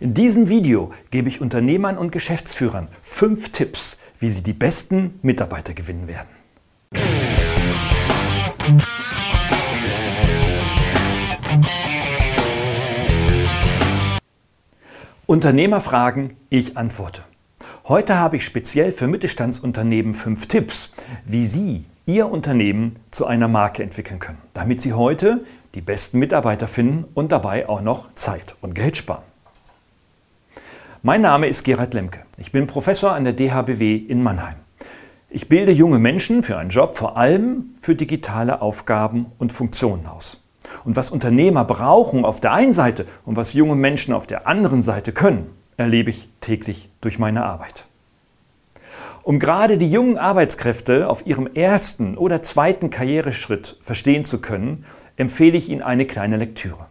In diesem Video gebe ich Unternehmern und Geschäftsführern fünf Tipps, wie sie die besten Mitarbeiter gewinnen werden. Unternehmer fragen, ich antworte. Heute habe ich speziell für Mittelstandsunternehmen fünf Tipps, wie Sie Ihr Unternehmen zu einer Marke entwickeln können, damit Sie heute die besten Mitarbeiter finden und dabei auch noch Zeit und Geld sparen. Mein Name ist Gerhard Lemke. Ich bin Professor an der DHBW in Mannheim. Ich bilde junge Menschen für einen Job vor allem für digitale Aufgaben und Funktionen aus. Und was Unternehmer brauchen auf der einen Seite und was junge Menschen auf der anderen Seite können, erlebe ich täglich durch meine Arbeit. Um gerade die jungen Arbeitskräfte auf ihrem ersten oder zweiten Karriereschritt verstehen zu können, empfehle ich Ihnen eine kleine Lektüre.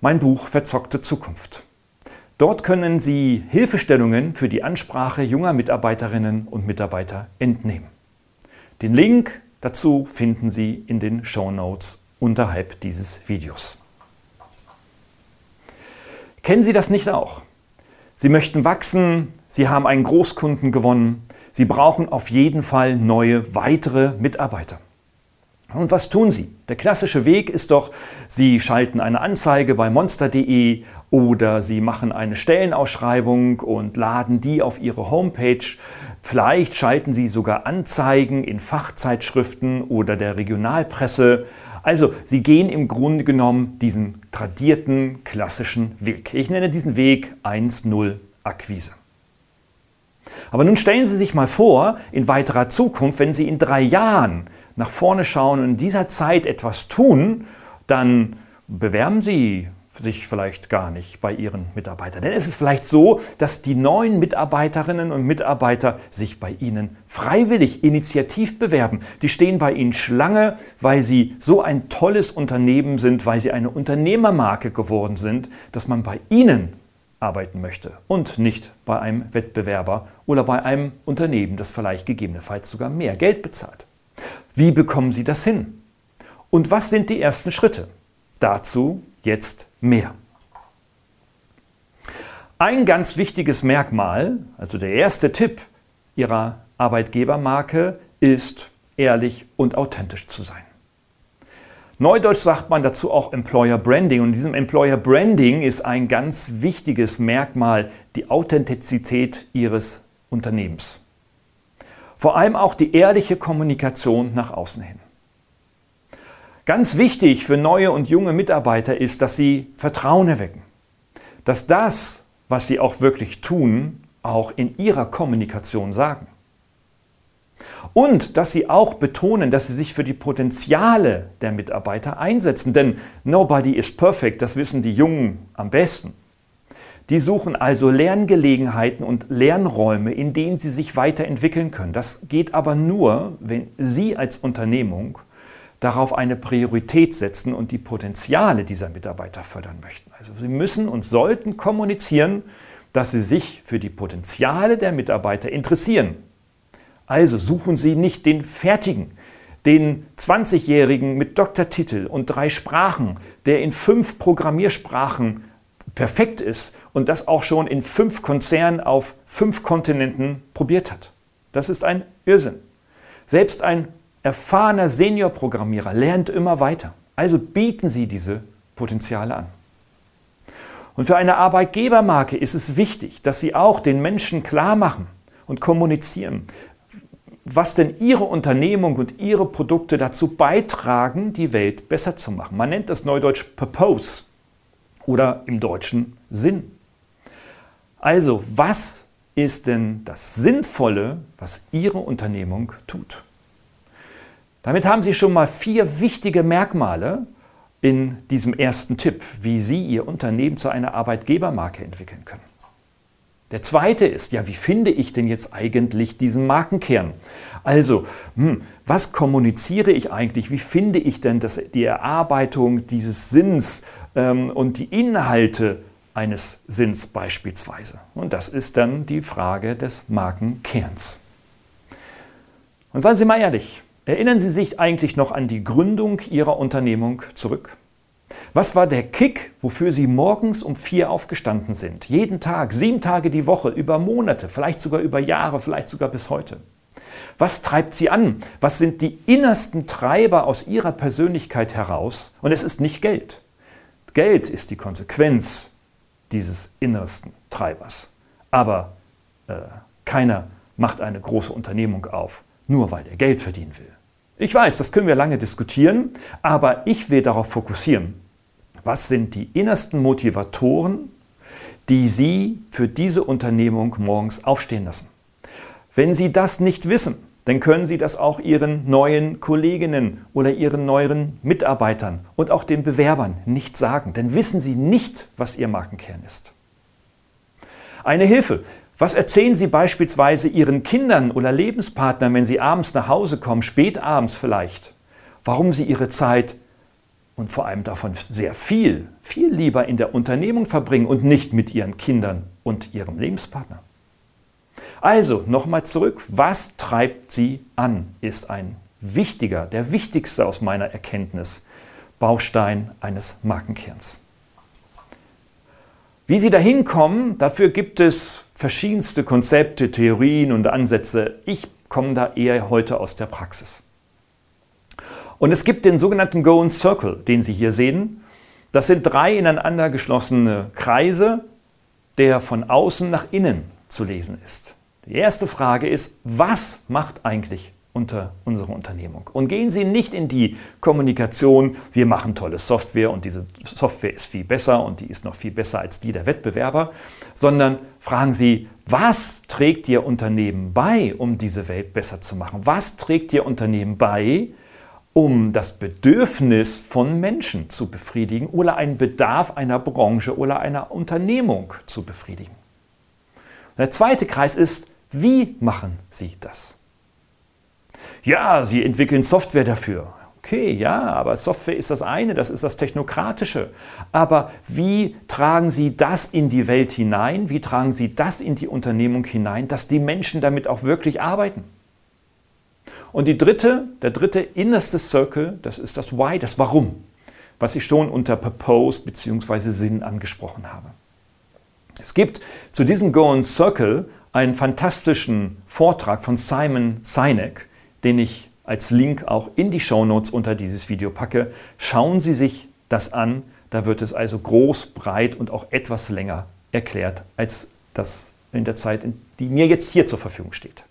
Mein Buch Verzockte Zukunft. Dort können Sie Hilfestellungen für die Ansprache junger Mitarbeiterinnen und Mitarbeiter entnehmen. Den Link dazu finden Sie in den Show Notes unterhalb dieses Videos. Kennen Sie das nicht auch? Sie möchten wachsen, Sie haben einen Großkunden gewonnen, Sie brauchen auf jeden Fall neue, weitere Mitarbeiter. Und was tun Sie? Der klassische Weg ist doch, Sie schalten eine Anzeige bei monster.de oder Sie machen eine Stellenausschreibung und laden die auf Ihre Homepage. Vielleicht schalten Sie sogar Anzeigen in Fachzeitschriften oder der Regionalpresse. Also Sie gehen im Grunde genommen diesen tradierten klassischen Weg. Ich nenne diesen Weg 1.0 Akquise. Aber nun stellen Sie sich mal vor, in weiterer Zukunft, wenn Sie in drei Jahren nach vorne schauen und in dieser Zeit etwas tun, dann bewerben Sie sich vielleicht gar nicht bei Ihren Mitarbeitern. Denn es ist vielleicht so, dass die neuen Mitarbeiterinnen und Mitarbeiter sich bei Ihnen freiwillig initiativ bewerben. Die stehen bei Ihnen Schlange, weil Sie so ein tolles Unternehmen sind, weil Sie eine Unternehmermarke geworden sind, dass man bei Ihnen arbeiten möchte und nicht bei einem Wettbewerber oder bei einem Unternehmen, das vielleicht gegebenenfalls sogar mehr Geld bezahlt. Wie bekommen Sie das hin? Und was sind die ersten Schritte? Dazu jetzt mehr. Ein ganz wichtiges Merkmal, also der erste Tipp Ihrer Arbeitgebermarke, ist ehrlich und authentisch zu sein. Neudeutsch sagt man dazu auch Employer Branding. Und in diesem Employer Branding ist ein ganz wichtiges Merkmal die Authentizität Ihres Unternehmens. Vor allem auch die ehrliche Kommunikation nach außen hin. Ganz wichtig für neue und junge Mitarbeiter ist, dass sie Vertrauen erwecken. Dass das, was sie auch wirklich tun, auch in ihrer Kommunikation sagen. Und dass sie auch betonen, dass sie sich für die Potenziale der Mitarbeiter einsetzen. Denn nobody is perfect, das wissen die Jungen am besten. Die suchen also Lerngelegenheiten und Lernräume, in denen sie sich weiterentwickeln können. Das geht aber nur, wenn Sie als Unternehmung darauf eine Priorität setzen und die Potenziale dieser Mitarbeiter fördern möchten. Also Sie müssen und sollten kommunizieren, dass Sie sich für die Potenziale der Mitarbeiter interessieren. Also suchen Sie nicht den Fertigen, den 20-Jährigen mit Doktortitel und drei Sprachen, der in fünf Programmiersprachen perfekt ist und das auch schon in fünf Konzernen auf fünf Kontinenten probiert hat. Das ist ein Irrsinn. Selbst ein erfahrener Seniorprogrammierer lernt immer weiter. Also bieten Sie diese Potenziale an. Und für eine Arbeitgebermarke ist es wichtig, dass Sie auch den Menschen klar machen und kommunizieren, was denn Ihre Unternehmung und Ihre Produkte dazu beitragen, die Welt besser zu machen. Man nennt das neudeutsch Purpose oder im Deutschen Sinn. Also, was ist denn das Sinnvolle, was Ihre Unternehmung tut? Damit haben Sie schon mal vier wichtige Merkmale in diesem ersten Tipp, wie Sie Ihr Unternehmen zu einer Arbeitgebermarke entwickeln können. Der zweite ist, ja, wie finde ich denn jetzt eigentlich diesen Markenkern? Also, hm, was kommuniziere ich eigentlich? Wie finde ich denn das, die Erarbeitung dieses Sinns ähm, und die Inhalte eines Sinns beispielsweise? Und das ist dann die Frage des Markenkerns. Und seien Sie mal ehrlich, Erinnern Sie sich eigentlich noch an die Gründung Ihrer Unternehmung zurück? Was war der Kick, wofür Sie morgens um vier aufgestanden sind? Jeden Tag, sieben Tage die Woche, über Monate, vielleicht sogar über Jahre, vielleicht sogar bis heute. Was treibt Sie an? Was sind die innersten Treiber aus Ihrer Persönlichkeit heraus? Und es ist nicht Geld. Geld ist die Konsequenz dieses innersten Treibers. Aber äh, keiner macht eine große Unternehmung auf, nur weil er Geld verdienen will. Ich weiß, das können wir lange diskutieren, aber ich will darauf fokussieren. Was sind die innersten Motivatoren, die Sie für diese Unternehmung morgens aufstehen lassen? Wenn Sie das nicht wissen, dann können Sie das auch Ihren neuen Kolleginnen oder Ihren neuen Mitarbeitern und auch den Bewerbern nicht sagen, denn wissen Sie nicht, was Ihr Markenkern ist. Eine Hilfe. Was erzählen Sie beispielsweise Ihren Kindern oder Lebenspartnern, wenn Sie abends nach Hause kommen, spät abends vielleicht? Warum Sie Ihre Zeit und vor allem davon sehr viel, viel lieber in der Unternehmung verbringen und nicht mit Ihren Kindern und Ihrem Lebenspartner? Also nochmal zurück, was treibt Sie an, ist ein wichtiger, der wichtigste aus meiner Erkenntnis, Baustein eines Markenkerns. Wie Sie dahin kommen, dafür gibt es verschiedenste Konzepte, Theorien und Ansätze. Ich komme da eher heute aus der Praxis. Und es gibt den sogenannten Golden Circle, den Sie hier sehen. Das sind drei ineinander geschlossene Kreise, der von außen nach innen zu lesen ist. Die erste Frage ist, was macht eigentlich unter unserer Unternehmung. Und gehen Sie nicht in die Kommunikation, wir machen tolle Software und diese Software ist viel besser und die ist noch viel besser als die der Wettbewerber, sondern fragen Sie, was trägt Ihr Unternehmen bei, um diese Welt besser zu machen? Was trägt Ihr Unternehmen bei, um das Bedürfnis von Menschen zu befriedigen oder einen Bedarf einer Branche oder einer Unternehmung zu befriedigen? Der zweite Kreis ist, wie machen Sie das? Ja, Sie entwickeln Software dafür. Okay, ja, aber Software ist das eine, das ist das Technokratische. Aber wie tragen Sie das in die Welt hinein? Wie tragen Sie das in die Unternehmung hinein, dass die Menschen damit auch wirklich arbeiten? Und die dritte, der dritte innerste Circle, das ist das Why, das Warum, was ich schon unter Purpose bzw. Sinn angesprochen habe. Es gibt zu diesem Golden Circle einen fantastischen Vortrag von Simon Sinek, den ich als Link auch in die Show Notes unter dieses Video packe. Schauen Sie sich das an. Da wird es also groß, breit und auch etwas länger erklärt, als das in der Zeit, die mir jetzt hier zur Verfügung steht.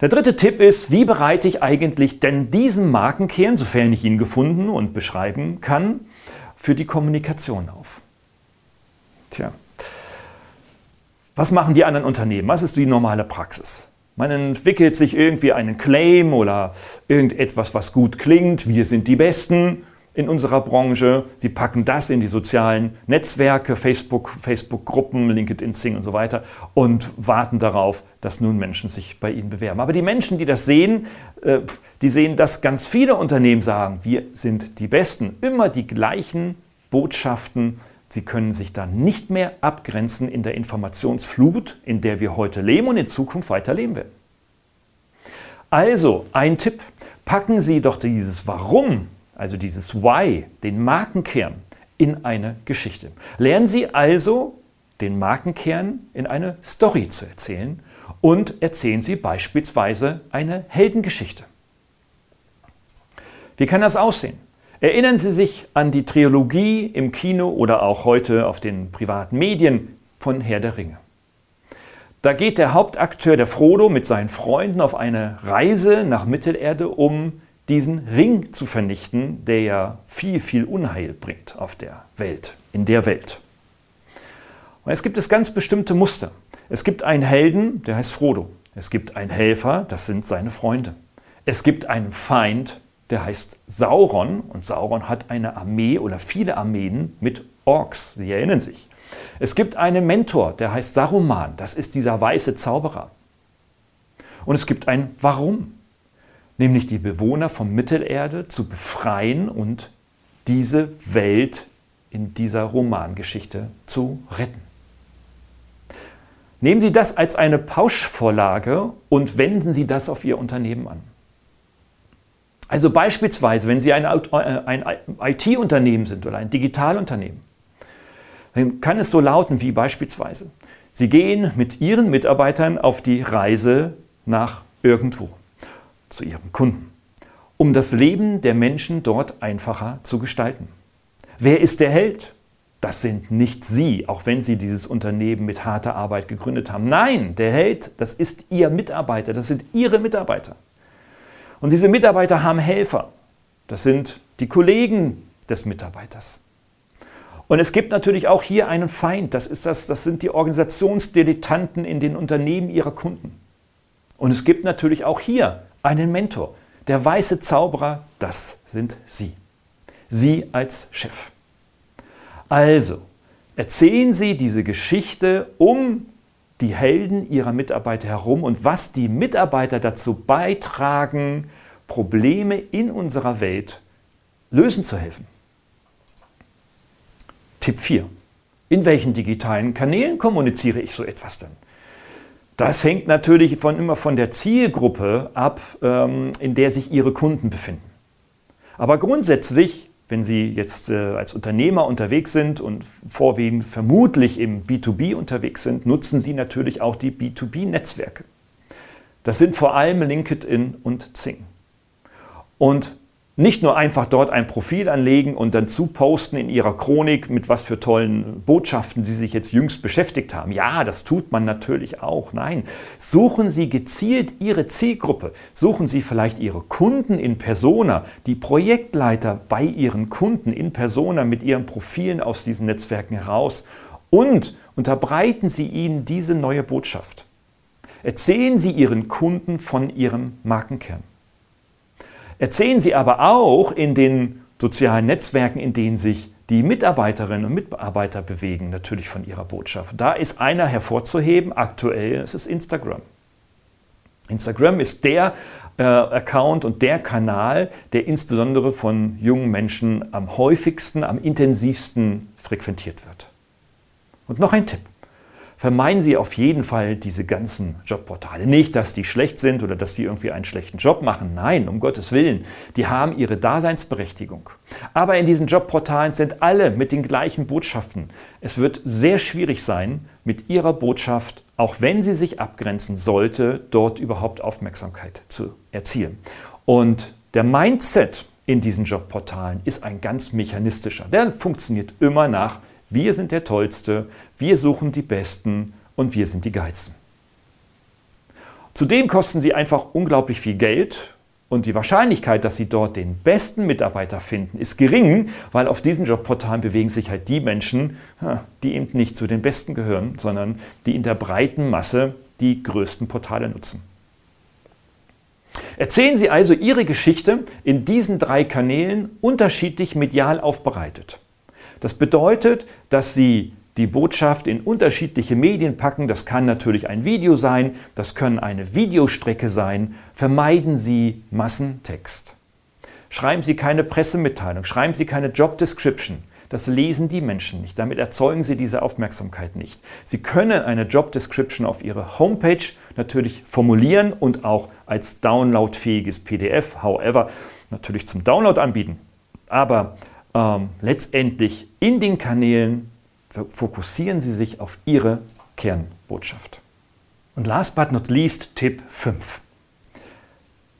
Der dritte Tipp ist, wie bereite ich eigentlich denn diesen Markenkern, sofern ich ihn gefunden und beschreiben kann, für die Kommunikation auf? Tja, was machen die anderen Unternehmen? Was ist die normale Praxis? Man entwickelt sich irgendwie einen Claim oder irgendetwas, was gut klingt. Wir sind die Besten in unserer Branche. Sie packen das in die sozialen Netzwerke, Facebook, Facebook-Gruppen, LinkedIn, Zing und so weiter und warten darauf, dass nun Menschen sich bei ihnen bewerben. Aber die Menschen, die das sehen, äh, die sehen, dass ganz viele Unternehmen sagen, wir sind die Besten. Immer die gleichen Botschaften, Sie können sich da nicht mehr abgrenzen in der Informationsflut, in der wir heute leben und in Zukunft weiter leben werden. Also, ein Tipp, packen Sie doch dieses Warum, also dieses Why, den Markenkern, in eine Geschichte. Lernen Sie also den Markenkern in eine Story zu erzählen und erzählen Sie beispielsweise eine Heldengeschichte. Wie kann das aussehen? Erinnern Sie sich an die Trilogie im Kino oder auch heute auf den privaten Medien von Herr der Ringe. Da geht der Hauptakteur, der Frodo, mit seinen Freunden auf eine Reise nach Mittelerde, um diesen Ring zu vernichten, der ja viel, viel Unheil bringt auf der Welt, in der Welt. Und es gibt es ganz bestimmte Muster. Es gibt einen Helden, der heißt Frodo. Es gibt einen Helfer, das sind seine Freunde. Es gibt einen Feind, der heißt Sauron und Sauron hat eine Armee oder viele Armeen mit Orks, Sie erinnern sich. Es gibt einen Mentor, der heißt Saruman, das ist dieser weiße Zauberer. Und es gibt ein Warum, nämlich die Bewohner von Mittelerde zu befreien und diese Welt in dieser Romangeschichte zu retten. Nehmen Sie das als eine Pauschvorlage und wenden Sie das auf Ihr Unternehmen an. Also beispielsweise, wenn Sie ein, ein IT-Unternehmen sind oder ein Digitalunternehmen, dann kann es so lauten wie beispielsweise, Sie gehen mit Ihren Mitarbeitern auf die Reise nach irgendwo, zu Ihrem Kunden, um das Leben der Menschen dort einfacher zu gestalten. Wer ist der Held? Das sind nicht Sie, auch wenn Sie dieses Unternehmen mit harter Arbeit gegründet haben. Nein, der Held, das ist Ihr Mitarbeiter, das sind Ihre Mitarbeiter. Und diese Mitarbeiter haben Helfer. Das sind die Kollegen des Mitarbeiters. Und es gibt natürlich auch hier einen Feind. Das, ist das, das sind die Organisationsdilettanten in den Unternehmen ihrer Kunden. Und es gibt natürlich auch hier einen Mentor. Der weiße Zauberer, das sind Sie. Sie als Chef. Also, erzählen Sie diese Geschichte um die Helden ihrer Mitarbeiter herum und was die Mitarbeiter dazu beitragen, Probleme in unserer Welt lösen zu helfen. Tipp 4. In welchen digitalen Kanälen kommuniziere ich so etwas denn? Das hängt natürlich von, immer von der Zielgruppe ab, ähm, in der sich Ihre Kunden befinden. Aber grundsätzlich wenn Sie jetzt äh, als Unternehmer unterwegs sind und vorwiegend vermutlich im B2B unterwegs sind, nutzen Sie natürlich auch die B2B-Netzwerke. Das sind vor allem LinkedIn und Zing. Und nicht nur einfach dort ein Profil anlegen und dann zuposten in ihrer Chronik, mit was für tollen Botschaften sie sich jetzt jüngst beschäftigt haben. Ja, das tut man natürlich auch. Nein, suchen Sie gezielt Ihre Zielgruppe. Suchen Sie vielleicht Ihre Kunden in Persona, die Projektleiter bei Ihren Kunden in Persona mit Ihren Profilen aus diesen Netzwerken heraus und unterbreiten Sie ihnen diese neue Botschaft. Erzählen Sie Ihren Kunden von Ihrem Markenkern. Erzählen Sie aber auch in den sozialen Netzwerken, in denen sich die Mitarbeiterinnen und Mitarbeiter bewegen, natürlich von ihrer Botschaft. Da ist einer hervorzuheben, aktuell, es ist Instagram. Instagram ist der äh, Account und der Kanal, der insbesondere von jungen Menschen am häufigsten, am intensivsten frequentiert wird. Und noch ein Tipp vermeiden Sie auf jeden Fall diese ganzen Jobportale. Nicht, dass die schlecht sind oder dass die irgendwie einen schlechten Job machen. Nein, um Gottes Willen. Die haben ihre Daseinsberechtigung. Aber in diesen Jobportalen sind alle mit den gleichen Botschaften. Es wird sehr schwierig sein, mit Ihrer Botschaft, auch wenn sie sich abgrenzen sollte, dort überhaupt Aufmerksamkeit zu erzielen. Und der Mindset in diesen Jobportalen ist ein ganz mechanistischer. Der funktioniert immer nach wir sind der Tollste, wir suchen die Besten und wir sind die Geilsten. Zudem kosten sie einfach unglaublich viel Geld und die Wahrscheinlichkeit, dass Sie dort den besten Mitarbeiter finden, ist gering, weil auf diesen Jobportalen bewegen sich halt die Menschen, die eben nicht zu den Besten gehören, sondern die in der breiten Masse die größten Portale nutzen. Erzählen Sie also Ihre Geschichte in diesen drei Kanälen unterschiedlich medial aufbereitet. Das bedeutet, dass Sie die Botschaft in unterschiedliche Medien packen. Das kann natürlich ein Video sein, das können eine Videostrecke sein. Vermeiden Sie Massentext. Schreiben Sie keine Pressemitteilung, schreiben Sie keine Job Description. Das lesen die Menschen nicht. Damit erzeugen Sie diese Aufmerksamkeit nicht. Sie können eine Job Description auf Ihre Homepage natürlich formulieren und auch als downloadfähiges PDF, however, natürlich zum Download anbieten. Aber ähm, letztendlich in den Kanälen fokussieren Sie sich auf Ihre Kernbotschaft. Und last but not least Tipp 5.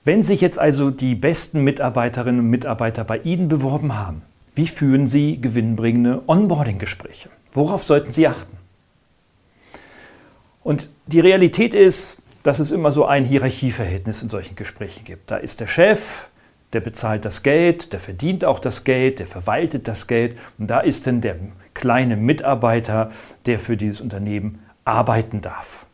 Wenn sich jetzt also die besten Mitarbeiterinnen und Mitarbeiter bei Ihnen beworben haben, wie führen Sie gewinnbringende Onboarding-Gespräche? Worauf sollten Sie achten? Und die Realität ist, dass es immer so ein Hierarchieverhältnis in solchen Gesprächen gibt. Da ist der Chef, der bezahlt das Geld, der verdient auch das Geld, der verwaltet das Geld und da ist dann der kleine Mitarbeiter, der für dieses Unternehmen arbeiten darf.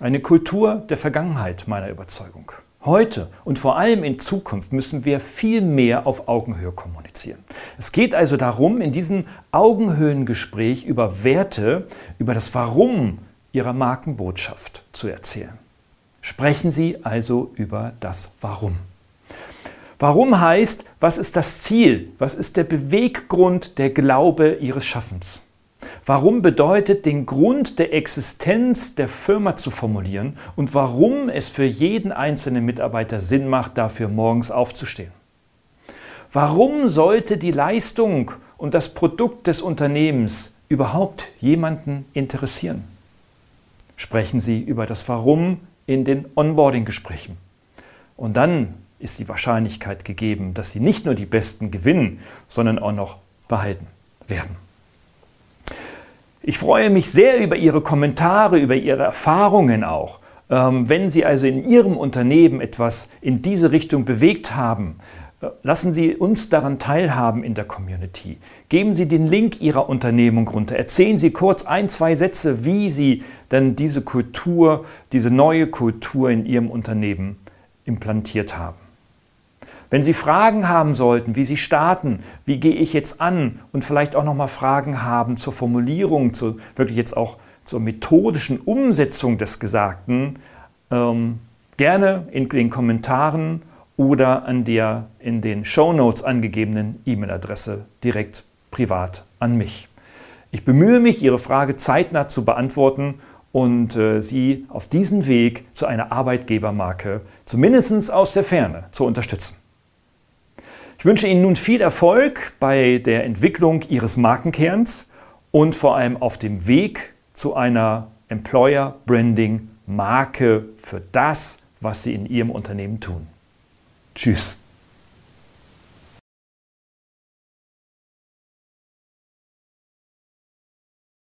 Eine Kultur der Vergangenheit meiner Überzeugung. Heute und vor allem in Zukunft müssen wir viel mehr auf Augenhöhe kommunizieren. Es geht also darum, in diesem Augenhöhengespräch über Werte, über das Warum Ihrer Markenbotschaft zu erzählen. Sprechen Sie also über das Warum. Warum heißt, was ist das Ziel? Was ist der Beweggrund, der Glaube Ihres Schaffens? Warum bedeutet, den Grund der Existenz der Firma zu formulieren und warum es für jeden einzelnen Mitarbeiter Sinn macht, dafür morgens aufzustehen. Warum sollte die Leistung und das Produkt des Unternehmens überhaupt jemanden interessieren? Sprechen Sie über das Warum in den Onboarding-Gesprächen. Und dann ist die Wahrscheinlichkeit gegeben, dass Sie nicht nur die Besten gewinnen, sondern auch noch behalten werden. Ich freue mich sehr über Ihre Kommentare, über Ihre Erfahrungen auch. Ähm, wenn Sie also in Ihrem Unternehmen etwas in diese Richtung bewegt haben, äh, lassen Sie uns daran teilhaben in der Community. Geben Sie den Link Ihrer Unternehmung runter. Erzählen Sie kurz ein, zwei Sätze, wie Sie denn diese Kultur, diese neue Kultur in Ihrem Unternehmen implantiert haben. Wenn Sie Fragen haben sollten, wie Sie starten, wie gehe ich jetzt an und vielleicht auch nochmal Fragen haben zur Formulierung, zu, wirklich jetzt auch zur methodischen Umsetzung des Gesagten, ähm, gerne in den Kommentaren oder an der in den Show Notes angegebenen E-Mail-Adresse direkt privat an mich. Ich bemühe mich, Ihre Frage zeitnah zu beantworten und äh, Sie auf diesem Weg zu einer Arbeitgebermarke, zumindest aus der Ferne, zu unterstützen. Ich wünsche Ihnen nun viel Erfolg bei der Entwicklung Ihres Markenkerns und vor allem auf dem Weg zu einer Employer Branding Marke für das, was Sie in Ihrem Unternehmen tun. Tschüss.